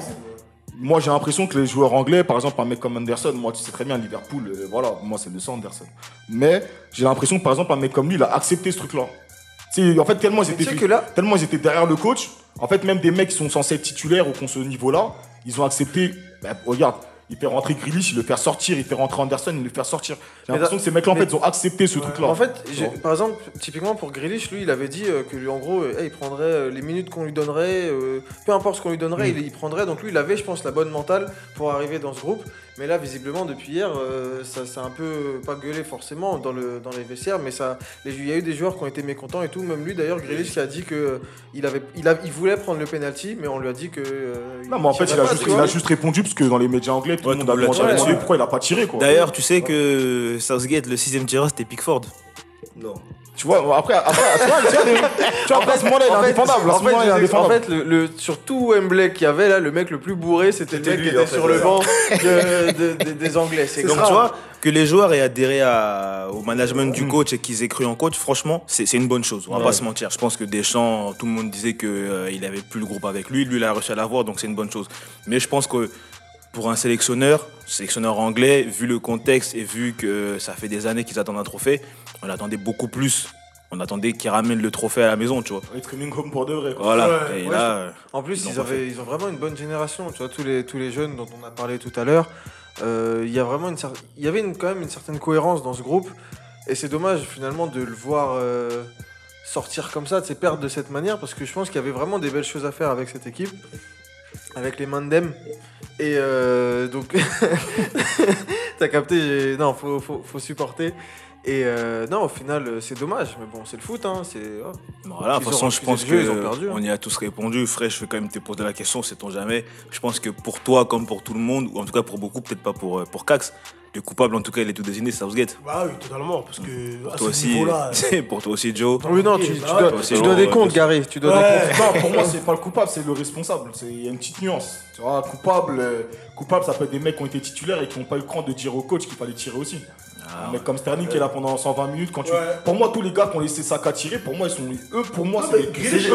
moi j'ai l'impression que les joueurs anglais, par exemple un mec comme Anderson, moi tu sais très bien Liverpool, euh, voilà, moi c'est le sang Anderson. Mais j'ai l'impression que par exemple un mec comme lui, il a accepté ce truc-là. C'est en fait tellement ils étaient que là- tellement ils étaient derrière le coach. En fait, même des mecs qui sont censés être titulaires ou qu'on ce niveau-là, ils ont accepté. bah, regarde, il fait rentrer Grealish, il le fait sortir, il fait rentrer Anderson, il le fait sortir. J'ai l'impression que ces mecs-là, en fait, ils ont accepté ce truc-là. En fait, par exemple, typiquement pour Grealish, lui, il avait dit euh, que lui, en gros, euh, hey, il prendrait euh, les minutes qu'on lui donnerait, euh, peu importe ce qu'on lui donnerait, Mm. il, il prendrait. Donc lui, il avait, je pense, la bonne mentale pour arriver dans ce groupe. Mais là, visiblement, depuis hier, euh, ça s'est un peu pas gueulé forcément dans, le, dans les vestiaires, mais ça, il y a eu des joueurs qui ont été mécontents et tout. Même lui, d'ailleurs, Grealish, qui a dit que euh, il avait, il, a- il voulait prendre le penalty, mais on lui a dit que. euh, Non, mais en fait, il a, pas, juste, il a juste répondu parce que dans les médias anglais, tout Ouais, le monde a demandé pourquoi il a pas tiré. Quoi. D'ailleurs, tu sais que Southgate, le sixième tireur, c'était Pickford. Non. Tu vois, après, après, tu vois, tu vois, les- tu vois, après, ce moment-là, il est En fait, indéfendable. En ce moment-là, il est fait, en le, le- sur tout Wembley qu'il y avait là, le mec le plus bourré, c'était le C'était mec lui, qui en était fait, sur le banc de- de- de- des Anglais. C'est Donc grave. tu vois, que les joueurs aient adhéré à- au management du coach et qu'ils aient cru en coach, franchement, c'est c'est une bonne chose. On va pas se mentir. Je pense que Deschamps, tout le monde disait qu'il avait plus le groupe avec lui. Lui, il a réussi à l'avoir, donc c'est une bonne chose. Mais je pense que pour un sélectionneur, sélectionneur anglais, vu le contexte et vu que ça fait des années qu'ils attendent un trophée, on attendait beaucoup plus. On attendait qu'ils ramènent le trophée à la maison, tu vois. Est coming home pour de vrai. quoi. Voilà. Ouais, et ouais, là, En plus, Ils avaient, ils ont vraiment une bonne génération. Tu vois, tous les, tous les jeunes dont on a parlé tout à l'heure, euh, il y a vraiment une cer- y avait une- quand même une certaine cohérence dans ce groupe. Et c'est dommage finalement de le voir, euh, sortir comme ça, de ces perdre de cette manière, parce que je pense qu'il y avait vraiment des belles choses à faire avec cette équipe, avec les Mandem. Et euh, donc, t'as capté, non, faut, faut, faut supporter. Et euh, non, au final, euh, c'est dommage, mais bon, c'est le foot, hein, c'est. oh. Voilà, de toute façon, je pense perdu, hein. on y a tous répondu. Frère, je vais quand même te poser la question, sait-on jamais? Je pense que pour toi, comme pour tout le monde, ou en tout cas pour beaucoup, peut-être pas pour, euh, pour Cax, le coupable, en tout cas, il est tout désigné, c'est Southgate. Bah oui, totalement, parce que Pour à toi ce aussi, niveau-là. pour toi aussi, Joe. Oui, non, tu, bah tu ouais, dois, tu dois des comptes. Gary. Tu dois des comptes. Non, pour moi, c'est pas le coupable, c'est le responsable. C'est- Il y a une petite nuance. Tu vois, coupable, euh, coupable, ça peut être des mecs qui ont été titulaires et qui n'ont pas eu le cran de dire au coach qu'il fallait tirer aussi. Ah, un mec comme Sterling qui est là pendant 120 minutes. Quand tu... Ouais. Pour moi, tous les gars qui ont laissé Saka tirer, pour moi, ils sont. Eux, pour moi, c'est mais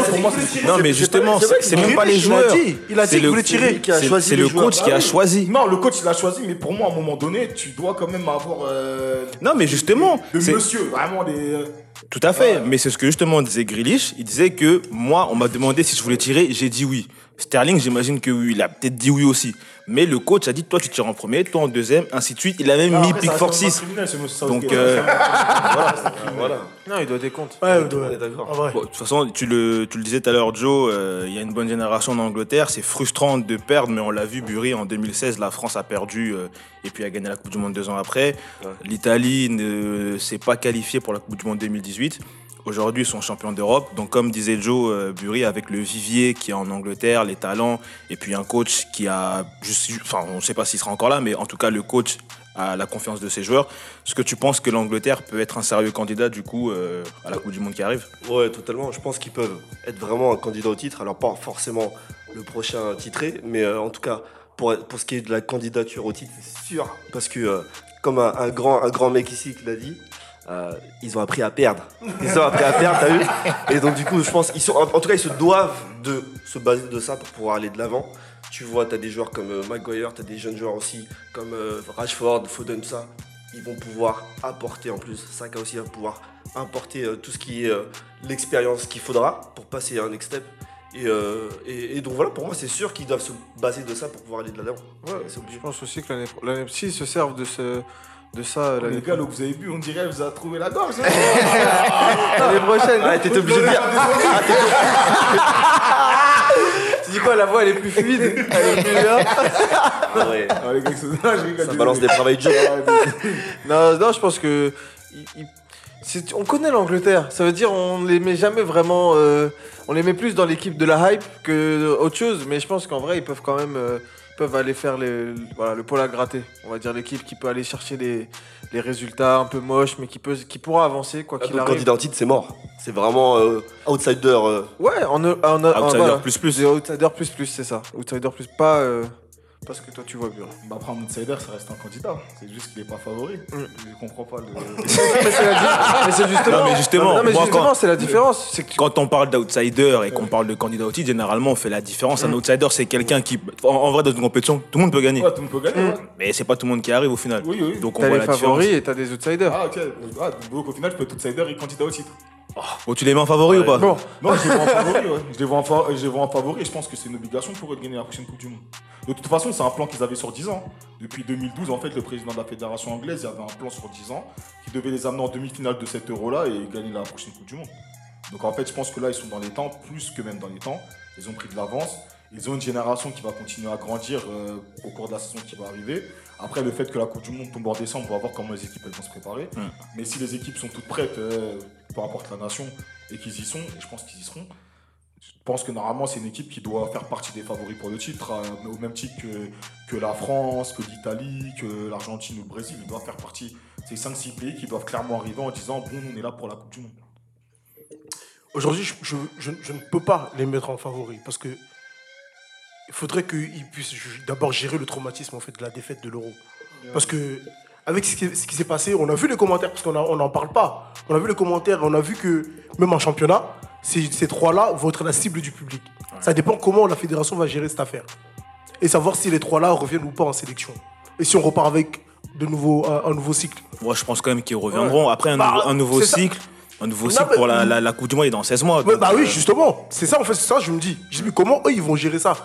pour moi. Non, C'est- mais justement, c'est même pas les Grealish, il a joueurs. Il a dit qu'il le- voulait tirer. c'est- le coach qui Ah a oui. choisi. Non, le coach, il a choisi, mais pour moi, à un moment donné, tu dois quand même avoir. euh, Non, mais justement, De c'est- monsieur, vraiment des. euh, Tout à fait, Ouais. mais c'est ce que justement disait Grealish. Il disait que moi, on m'a demandé si je voulais tirer, j'ai dit oui. Sterling, j'imagine que oui, il a peut-être dit oui aussi. Mais le coach a dit toi tu tires en premier, toi en deuxième, ainsi de suite. Il a même mis Pickford reste un 6. criminel, ce monsieur Donc, euh, Voilà. Non, il doit des comptes. Ouais, On est d'accord. Bon, de toute façon, tu le, tu le disais tout à l'heure, Joe, euh, il y a une bonne génération en Angleterre. C'est frustrant de perdre, mais on l'a vu, Bury, en 2016, la France a perdu euh, et puis a gagné la Coupe du Monde deux ans après. Ouais. L'Italie ne s'est pas qualifiée pour la Coupe du Monde 2018. Aujourd'hui, sont champions d'Europe. Donc, comme disait Joe, euh, Bury, avec le vivier qui est en Angleterre, les talents, et puis un coach qui a. Enfin, on ne sait pas s'il sera encore là, mais en tout cas, le coach a la confiance de ses joueurs. Est-ce que tu penses que l'Angleterre peut être un sérieux candidat, du coup, euh, à la Coupe du Monde qui arrive? Ouais, totalement. Je pense qu'ils peuvent être vraiment un candidat au titre. Alors, pas forcément le prochain titré, mais euh, en tout cas, pour, pour ce qui est de la candidature au titre, c'est sûr. Parce que, comme un, un grand, un grand mec ici qui l'a dit, euh, ils ont appris à perdre. Ils ont appris à perdre, t'as vu Et donc, du coup, je pense qu'ils sont. En, en tout cas, ils se doivent de se baser de ça pour pouvoir aller de l'avant. Tu vois, t'as des joueurs comme euh, Maguire, t'as des jeunes joueurs aussi, comme euh, Rashford, Foden, tout ça. Ils vont pouvoir apporter en plus. Saka aussi va pouvoir importer euh, tout ce qui est l'expérience qu'il faudra pour passer à un next step. Et, euh, et, et donc voilà, pour moi, c'est sûr qu'ils doivent se baser de ça pour pouvoir aller de l'avant. Ouais, je pense aussi que l'année l'année s'ils se servent de, ce, de ça Les l'année gars, là, vous avez vu, on dirait, vous avez trouvé la gorge. hein. l'année prochaine. Ah, t'étais obligé de dire. Tu dis quoi, la voix elle est plus fluide Elle est plus bien Ah ouais, Ah, les gars, ça balance des travails jeu. Non, non, je pense que. il- il- c'est- on connaît l'Angleterre. Ça veut dire on les met jamais vraiment. euh, on les met plus dans l'équipe de la hype que autre chose. Mais je pense qu'en vrai, ils peuvent quand même. euh, peuvent aller faire les, voilà, le pôle à gratter. On va dire l'équipe qui peut aller chercher les, les résultats un peu moches, mais qui, peut, qui pourra avancer quoi qu'il Donc, arrive. candidat titre, c'est mort. C'est vraiment euh, outsider. euh, Ouais, en, en, en- Outsider voilà. plus plus. Des outsider plus plus, c'est ça. Outsider plus, pas euh, parce que toi tu vois bien. Bah, après, un outsider, ça reste un candidat. C'est juste qu'il est pas favori. Mm. Je comprends pas le. mais c'est justement. Non, mais justement, non, mais justement, c'est la différence. C'est que tu- Quand on parle d'outsider et qu'on parle de candidat au titre, généralement on fait la différence. Un outsider, c'est quelqu'un qui, en, en vrai, dans une compétition, tout le monde peut gagner. Ouais, tout le monde peut gagner. Mm. Mais c'est pas tout le monde qui arrive au final. Oui, oui. Donc on voit les la différence. favoris et t'as des outsiders. Ah, ok. Ah, donc au final, je peux être outsider et candidat au titre. Bon, tu les mets en favori ou pas? Bon, Non, je les vois en favori, ouais. Je les vois en, fa- je les vois en favori et je pense que c'est une obligation pour eux de gagner la prochaine Coupe du Monde. De toute façon, c'est un plan qu'ils avaient sur 10 ans. Depuis 2012, en fait, le président de la fédération anglaise, il avait un plan sur 10 ans qui devait les amener en demi-finale de cet euro-là et gagner la prochaine Coupe du Monde. Donc en fait, je pense que là, ils sont dans les temps, plus que même dans les temps. Ils ont pris de l'avance. Ils ont une génération qui va continuer à grandir euh, au cours de la saison qui va arriver. Après, le fait que la Coupe du Monde tombe en décembre, on va voir comment les équipes elles vont se préparer. Mais si les équipes sont toutes prêtes, euh, peu importe la nation, et qu'ils y sont, et je pense qu'ils y seront, je pense que normalement c'est une équipe qui doit faire partie des favoris pour le titre, euh, au même titre que, que la France, que l'Italie, que l'Argentine ou le Brésil. Ils doivent faire partie de ces 5-6 pays qui doivent clairement arriver en disant bon, on est là pour la Coupe du Monde. Aujourd'hui, je, je- je- je ne peux pas les mettre en favori parce que il faudrait qu'ils puissent d'abord gérer le traumatisme en fait de la défaite de l'euro. Parce que avec ce qui, ce qui s'est passé, on a vu les commentaires parce qu'on a- on n'en parle pas. On a vu les commentaires, on a vu que même en championnat, ces, ces trois-là vont être la cible du public. Ça dépend comment la fédération va gérer cette affaire et savoir si les trois-là reviennent ou pas en sélection. Et si on repart avec de nouveau un, un nouveau cycle. Moi, je pense quand même qu'ils reviendront. Après, un, Bah, nouveau, un nouveau c'est ça. cycle. Un nouveau Non, cycle mais- pour la, la, la Coupe du Monde est dans 16 mois. Donc, bah oui, euh, justement. C'est ça, en fait, c'est ça, je me dis. Je me dis, comment eux, ils vont gérer ça?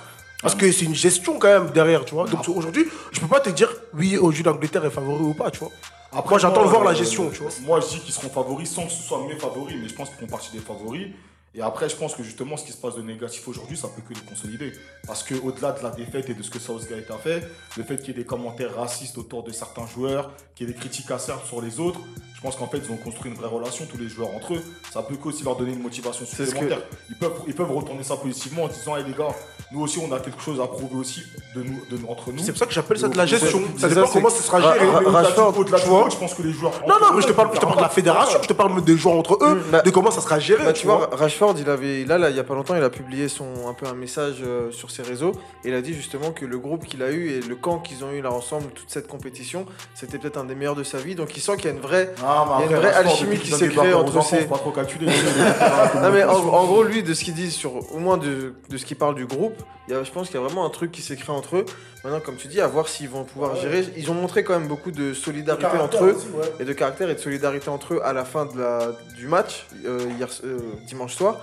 Parce que c'est une gestion quand même derrière, tu vois. Donc aujourd'hui, je peux pas te dire, oui, au jeu d'Angleterre est favori ou pas, tu vois. Après, Moi, j'attends de voir la euh, gestion, tu vois. Moi, je dis qu'ils seront favoris sans que ce soit mes favoris, mais je pense qu'ils font partie des favoris. Et après, je pense que justement, ce qui se passe de négatif aujourd'hui, ça peut que les consolider. Parce qu'au-delà de la défaite et de ce que Southgate a fait, le fait qu'il y ait des commentaires racistes autour de certains joueurs, qu'il y ait des critiques acerbes sur les autres, je pense qu'en fait, ils ont construit une vraie relation, tous les joueurs entre eux. Ça peut que aussi leur donner une motivation que- supplémentaire. Ils, peuvent, ils peuvent retourner ça positivement en disant, hey, les gars, nous aussi, on a quelque chose à prouver aussi de nous, de, entre nous. C'est pour ça que j'appelle ça de la gestion. Ça dépend comment ce sera Ra- géré. Au-delà du- au-delà foot, je pense que les joueurs. Non, non, mais je te parle, je te parle de la fédération, je te parle des joueurs entre eux, de comment ça sera géré. Tu tu vois, il avait là, là, il y a pas longtemps, il a publié son un peu un message euh, sur ses réseaux et il a dit justement que le groupe qu'il a eu et le camp qu'ils ont eu là ensemble, toute cette compétition, c'était peut-être un des meilleurs de sa vie. Donc il sent qu'il y a une vraie. Ah, mais Il y a une vraie alchimie qui s'est créée entre enfants, ces- faut pas trop calculer. Non mais en, en gros, lui, de ce qu'il dit sur au moins de, de ce qu'il parle du groupe, il y a, je pense qu'il y a vraiment un truc qui s'est créé entre eux. Maintenant, comme tu dis, à voir s'ils vont pouvoir gérer. Ils ont montré quand même beaucoup de solidarité entre eux et de caractère et de solidarité entre eux à la fin de la, du match euh, hier, euh, dimanche soir.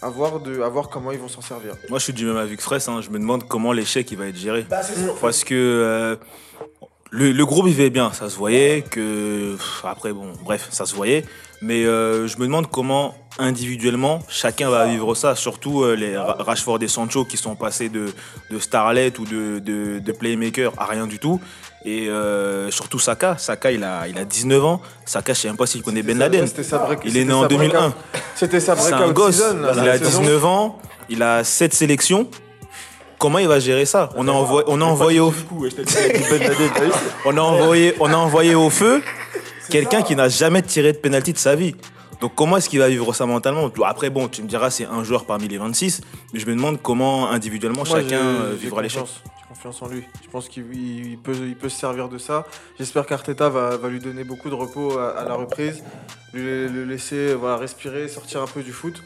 À voir, de, à voir comment ils vont s'en servir. Moi, je suis du même avec Fraisse. hein. Je me demande comment l'échec il va être géré. Bah. Parce que euh, le, le groupe vivait bien, ça se voyait. Que après, bon, bref, ça se voyait. Mais euh, je me demande comment individuellement chacun va vivre ça. Surtout euh, les Ra- Rashford et Sancho qui sont passés de, de starlet ou de, de, de playmaker à rien du tout. Et euh, surtout Saka. Saka, il a, il a 19 ans. Saka, je sais même pas s'il connaît Ben Laden. C'était sa break- Il est né en sa 2001. breakout- C'était sa C'est breakout un gosse. season, là, il a cette saison. 19 ans. Il a 7 sélections. Comment il va gérer ça On a envoyé, on a envoyé au, on a envoyé, on a envoyé feu quelqu'un qui n'a jamais tiré de penalty de sa vie. Donc comment est-ce qu'il va vivre ça mentalement Après bon, tu me diras c'est un joueur parmi les 26, mais je me demande comment individuellement Moi, chacun euh, vivra confiance. J'ai confiance en lui. Je pense qu'il il- il peut, il peut se servir de ça. J'espère qu'Arteta va, va lui donner beaucoup de repos à, à la reprise, lui le laisser voilà, respirer, sortir un peu du foot.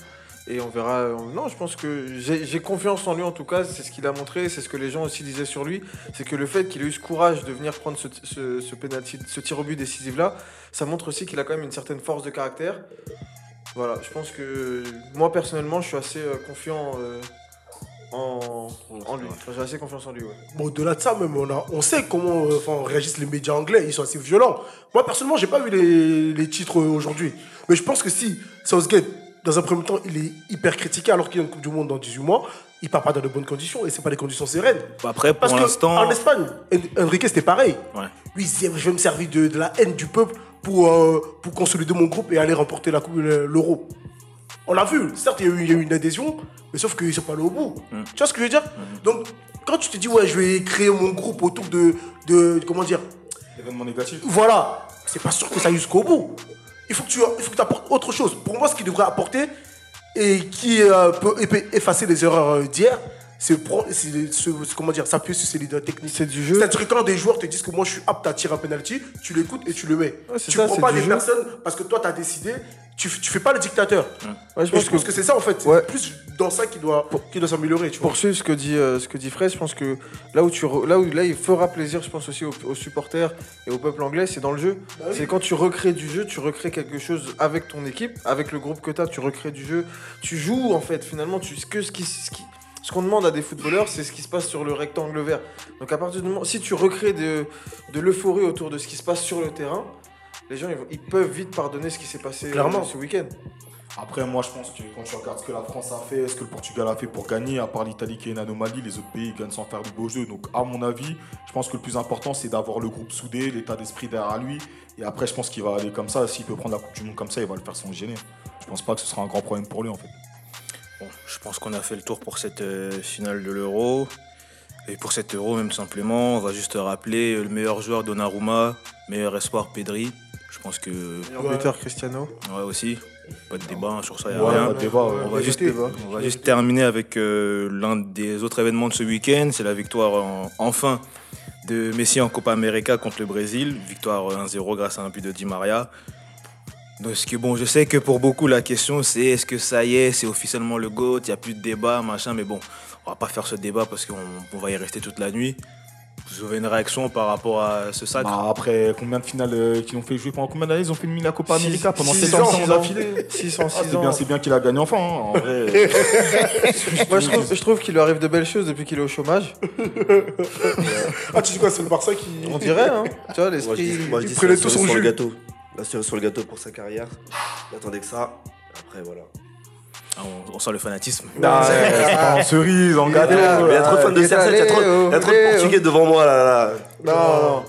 Et on verra. Non, je pense que j'ai confiance en lui en tout cas. C'est ce qu'il a montré, c'est ce que les gens aussi disaient sur lui. C'est que le fait qu'il ait eu ce courage de venir prendre ce, ce, ce penalty- ce tir au but décisif là, ça montre aussi qu'il a quand même une certaine force de caractère. Voilà, je pense que moi personnellement, je suis assez euh, confiant euh, en, en lui. Enfin, J'ai assez confiance en lui, ouais. Bon, au-delà de ça, même, on, a, on sait comment euh, enfin, réagissent les médias anglais. Ils sont assez violents. Moi, personnellement, j'ai pas vu les, les titres euh, aujourd'hui. Mais je pense que si Southgate, dans un premier temps, il est hyper critiqué alors qu'il y a une Coupe du Monde dans 18 mois, il part pas dans de bonnes conditions et c'est pas des conditions sereines. Après pour Parce que en Espagne, En- Enrique, c'était pareil. Ouais. Lui, il disait, je vais me servir de, de la haine du peuple pour, euh, pour consolider mon groupe et aller remporter la coupe- le- l'euro. On l'a vu, certes, il y, a eu, il y a eu une adhésion, mais sauf qu'ils sont pas allés au bout. Mm. Tu vois ce que je veux dire? Donc, quand tu te dis, ouais, je vais créer mon groupe autour de. de comment dire? Événement négatif. Voilà, c'est pas sûr que ça aille jusqu'au bout. Il faut que tu il faut que apportes autre chose. Pour moi, ce qu'il devrait apporter et qui euh, peut effacer les erreurs euh, d'hier, ce- ce- comment dire, s'appuyer sur ses leaders techniques. C'est du jeu. C'est-à-dire que quand des joueurs te disent que moi je suis apte à tirer un penalty, tu l'écoutes et tu le mets. Ouais, tu ça, prends pas des jeu. personnes parce que toi tu as décidé, tu, tu fais pas le dictateur. Ouais, je pense je pense que que, c'est ça en fait, c'est plus dans ça qu'il doit, qu'il doit s'améliorer. Tu vois. pour suivre ce que dit euh, ce que dit Fred, je pense que là où tu re- là où là il fera plaisir, je pense aussi aux, aux supporters et au peuple anglais, c'est dans le jeu. Bah oui. C'est quand tu recrées du jeu, tu recrées quelque chose avec ton équipe, avec le groupe que tu as, tu recrées du jeu, tu joues en fait finalement, tu que ce qui ce qui ce qu'on demande à des footballeurs, c'est ce qui se passe sur le rectangle vert. Donc à partir du moment, si tu recrées de, de l'euphorie autour de ce qui se passe sur le terrain, les gens ils peuvent vite pardonner ce qui s'est passé euh, Clairement. ce week-end. Après, moi, je pense que quand tu regardes ce que la France a fait, ce que le Portugal a fait pour gagner, à part l'Italie qui est une anomalie, les autres pays gagnent sans faire du beau jeu. Donc, à mon avis, je pense que le plus important, c'est d'avoir le groupe soudé, l'état d'esprit derrière lui. Et après, je pense qu'il va aller comme ça. S'il peut prendre la Coupe du Monde comme ça, il va le faire sans gêner. Je pense pas que ce sera un grand problème pour lui, en fait. Bon, je pense qu'on a fait le tour pour cette euh, finale de l'Euro. Et pour cet Euro, même simplement, on va juste rappeler euh, le meilleur joueur Donnarumma, meilleur espoir Pedri. Je pense que Meilleur Ouais. buteur Cristiano. ouais aussi, pas de débat hein, sur ça, y a Ouais, rien. pas de débat, ouais. On va juste, on va juste terminer avec euh, l'un des autres événements de ce week-end. C'est la victoire en- enfin de Messi en Copa América contre le Brésil. Victoire euh, 1-0 grâce à un but de Di Maria. Donc, ce que, bon, je sais que pour beaucoup, la question c'est est-ce que ça y est, c'est officiellement le GOAT, il n'y a plus de débat, machin, mais bon, on va pas faire ce débat parce qu'on on va y rester toute la nuit. Vous avez une réaction par rapport à ce sac Bah, après, combien de finales euh, qu'ils ont fait jouer pendant combien d'années Ils ont fait une mini Copa América pendant six 7 ans, ans, six ans. d'affilée. 6 en Ah, 6 c'est ans. bien, c'est bien qu'il a gagné enfin. hein. En vrai, Moi, je trouve, je trouve qu'il lui arrive de belles choses depuis qu'il est au chômage. Ah, tu sais quoi, c'est le Barça qui. On dirait, hein. Tu vois, l'esprit. dis, dis il prenait tout sur, son jus. gâteau. La cerise sur le gâteau pour sa carrière. Il attendait que ça. Après, voilà. Ah, on, on sent le fanatisme. Ah, ouais, c'est pas en cerise, en gâteau. il y a trop de fans de CR7, il y a trop, de Portugais devant moi là. là. Non, non.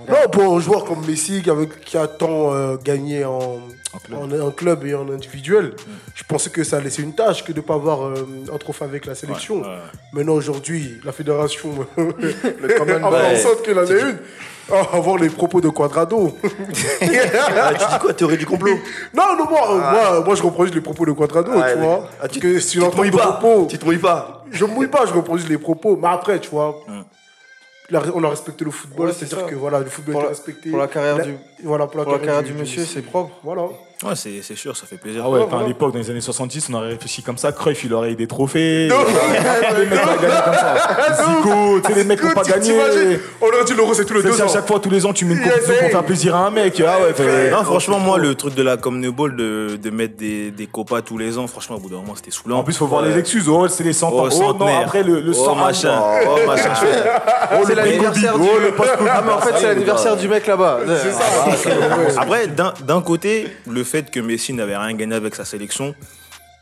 Non, pour un joueur comme Messi qui, avait- qui a tant euh, gagné en, club. en, en club et en individuel, je pensais que ça laissait une tâche que de ne pas avoir euh, un trophée avec la sélection. Ouais, ouais. Maintenant, aujourd'hui, la fédération en sorte qu'il en ait une. Ah, avoir les propos de Quadrado. Ah, tu dis quoi? Théorie du complot non, non, moi, moi, moi, je reprends juste les propos de Quadrado, tu vois. Ah, tu- Parce que si Tu te l'entends mouilles pas propos, Tu te mouilles pas je me mouille pas, je reprends juste les propos. Mais après, tu vois. On a respecté le football, Ouais, c'est-à-dire que voilà, le football Pour est la- respecté. pour la carrière du- voilà, pour la Pour la carrière du monsieur, c'est propre. Voilà. Ouais, c'est c'est sûr, ça fait plaisir. Ah ouais, à l'époque, dans les années 70, on aurait réfléchi comme ça. Cruyff, il aurait eu des trophées. Non. les mecs ont gagné comme ça. Zico, tu sais, les mecs n'ont pas gagné. On aurait dit l'euro, c'est tous les C'est deux à chaque fois, tous les ans, tu mets une compétition pour faire plaisir à un mec. Ah ouais, fait- Non, franchement, moi, le truc de la Comneball de, de mettre des, des copas tous les ans, franchement, au bout d'un moment, c'était saoulant. En plus, il faut voir les excuses. Oh, c'est les 100 ans. Oh, Oh, non, après le, le Oh, 100 machin. Oh, machin. C'est l'anniversaire du. Oh, le post-Covid. Ah, mais en fait, c'est l'anniversaire du mec là-bas. Après, d'un côté, le fait que Messi n'avait rien gagné avec sa sélection,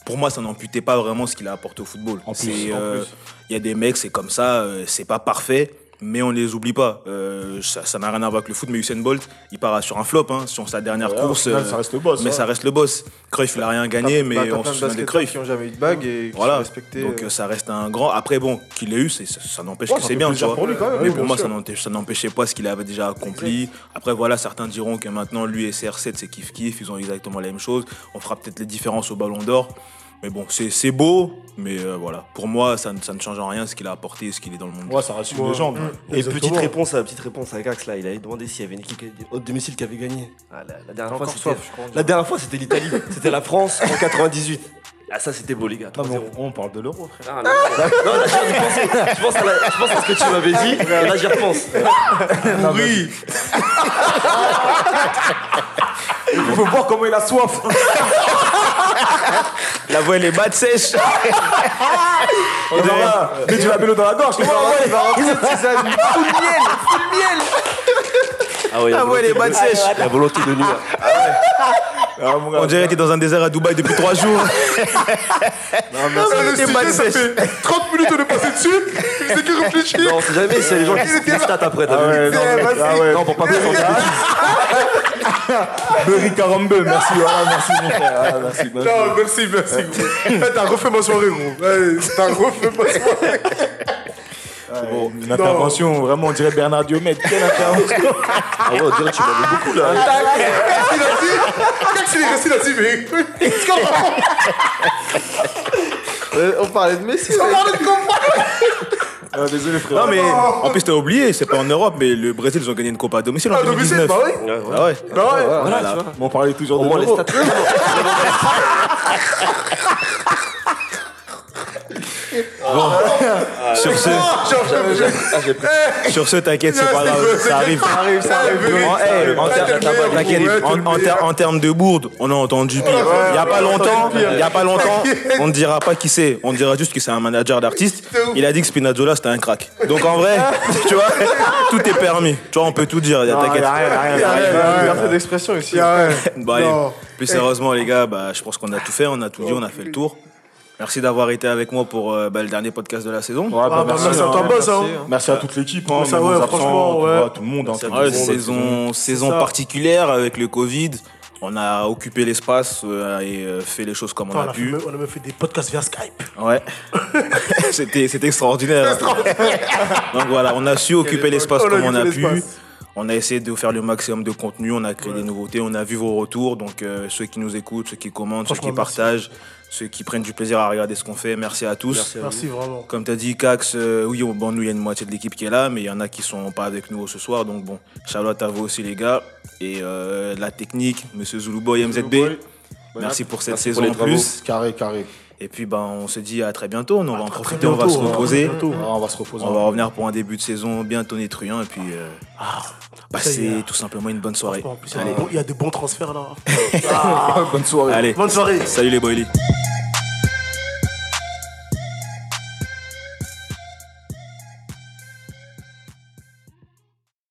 pour moi, ça n'amputait pas vraiment ce qu'il a apporté au football. Euh. Il y a des mecs, c'est comme ça, euh, c'est pas parfait, mais on les oublie pas. Euh, ça n'a rien à voir avec le foot, mais Usain Bolt, il part sur un flop, hein, sur sa dernière Ouais, course. final, ça reste le boss, Mais ouais. ça reste le boss. Cruyff, il a rien gagné, mais Bah, on se souvient de Cruyff. qui ont jamais eu de bague et qui Voilà. sont respectés. Donc euh, euh, ça reste un grand. Après bon, qu'il l'ait eu, ça, n'empêche Ouais, que c'est bien, tu plaisir vois. pour lui, quand même, Mais oui, pour moi, sûr. ça n'empêchait pas ce qu'il avait déjà accompli. Après voilà, certains diront que maintenant lui et CR7 c'est kiff kiff, ils ont exactement la même chose. On fera peut-être les différences au Ballon d'Or. Mais bon, c'est c'est beau, mais euh, voilà. Pour moi, ça, ne- ça ne change en rien ce qu'il a apporté et ce qu'il est dans le monde. Ouais, ça une Ouais. légende. Et Exactement. petite réponse à petite réponse à Gax là, il avait demandé s'il y avait une équipe haute domicile qui avait gagné. Ah, la, la dernière fois c'était soif, je crois. la dernière fois c'était l'Italie, c'était la France en 98. Ah ça c'était beau les gars. Non, mais 3-0. on, on parle de l'euro, frère. Ah, là, non, là, j'ai repensé. je, pense à la- je pense à ce que tu m'avais dit, et là j'y repense. Oui. Il faut voir comment il a soif. La voix elle est batte sèche. On dirait, mets du labello dans la gorge. tu vois, ouais. Ah ouais, La voix elle est batte sèche. La volonté de nuire. Ah, gars, On dirait qu'il est dans un désert à Dubaï depuis trois jours. Ah, le c'est ça sèche. fait 30 minutes de passer dessus. C'est que réfléchir. Non, on sait jamais s'il y a des gens qui se après. Ah ouais, non, mais- ah ouais. Non, pour pas confondre. Berry Carambe, merci, voilà, merci mon frère. Ah, merci, merci. Non, merci, merci. gros. Eh, T'as refait ma soirée, gros. Eh, T'as refait ma soirée. Ouais, une intervention, vraiment, on dirait Bernard Diomède. Quelle intervention Ah ouais, on dirait que tu m'avais beaucoup là. Il a dit. Qu'est-ce qu'il est resté là-dessus, mais. Euh, On parlait de Messi. On parlait de combat. Ah, Désolé, frère. Non mais en plus t'as oublié, c'est pas en Europe, mais le Brésil ils ont gagné une Copa à domicile en Ah, domicile, 2019. bah oui. Ah ouais. Non, ouais. Voilà, tu vois. Mais on parlait toujours Au de moins les l'euro. stats. Sur ce, Ah, pris. sur ce, t'inquiète, c'est pas grave, ça arrive. Ça arrive, ça arrive. En, termes de bourde, on a entendu pire. Il y a pas longtemps, il y a pas longtemps, on ne dira pas qui c'est. On dira juste que c'est un manager d'artiste. Il a dit que Spinazzola c'était un crack. Donc en vrai, tu vois, tout est permis. Tu vois, on peut tout dire. T'inquiète. rien, y a. Liberté d'expression ici. Ah plus sérieusement les gars, bah, je pense qu'on a tout fait, on a tout dit, on a fait le tour. Merci d'avoir été avec moi pour euh, bah, le dernier podcast de la saison. Ouais, bah, Ah, bah, merci, merci à hein. toi, boss. hein. Merci, hein. Merci à toute l'équipe, hein, Ça, même ouais, aux absents, franchement, ouais. tout le monde. hein, tout le Ouais, monde, saison, particulière avec le Covid. On a occupé l'espace euh, et euh, fait les choses comme on On a a, fait, pu. on a même fait des podcasts via Skype. Ouais. c'était, c'était extraordinaire. Donc voilà, on a su occuper l'espace comme on a pu. On a essayé de faire le maximum de contenu, on a créé des nouveautés, on a vu vos retours. Donc euh, ceux qui nous écoutent, ceux qui commentent, ceux qui partagent, ceux qui prennent du plaisir à regarder ce qu'on fait. Merci à tous. Merci, Merci vraiment. Comme tu as dit, Cax, euh, oui, oh, bon, nous, il y a une moitié de l'équipe qui est là, mais il y en a qui ne sont pas avec nous ce soir. Donc, bon, Charlotte, à vous aussi, les gars. Et euh, la technique, Monsieur Zoulouboy, MZB. Merci pour cette saison en plus. Carré, carré. Et puis, ben, on se dit à très bientôt. on va en profiter, on va se reposer. Ah, on va se reposer. On va revenir pour un début de saison bien tonitruant. Et puis. Euh, ah c'est tout simplement une bonne soirée. Il y a de bons transferts là. Ah. bonne soirée. Allez. Bonne soirée. Salut les boilies.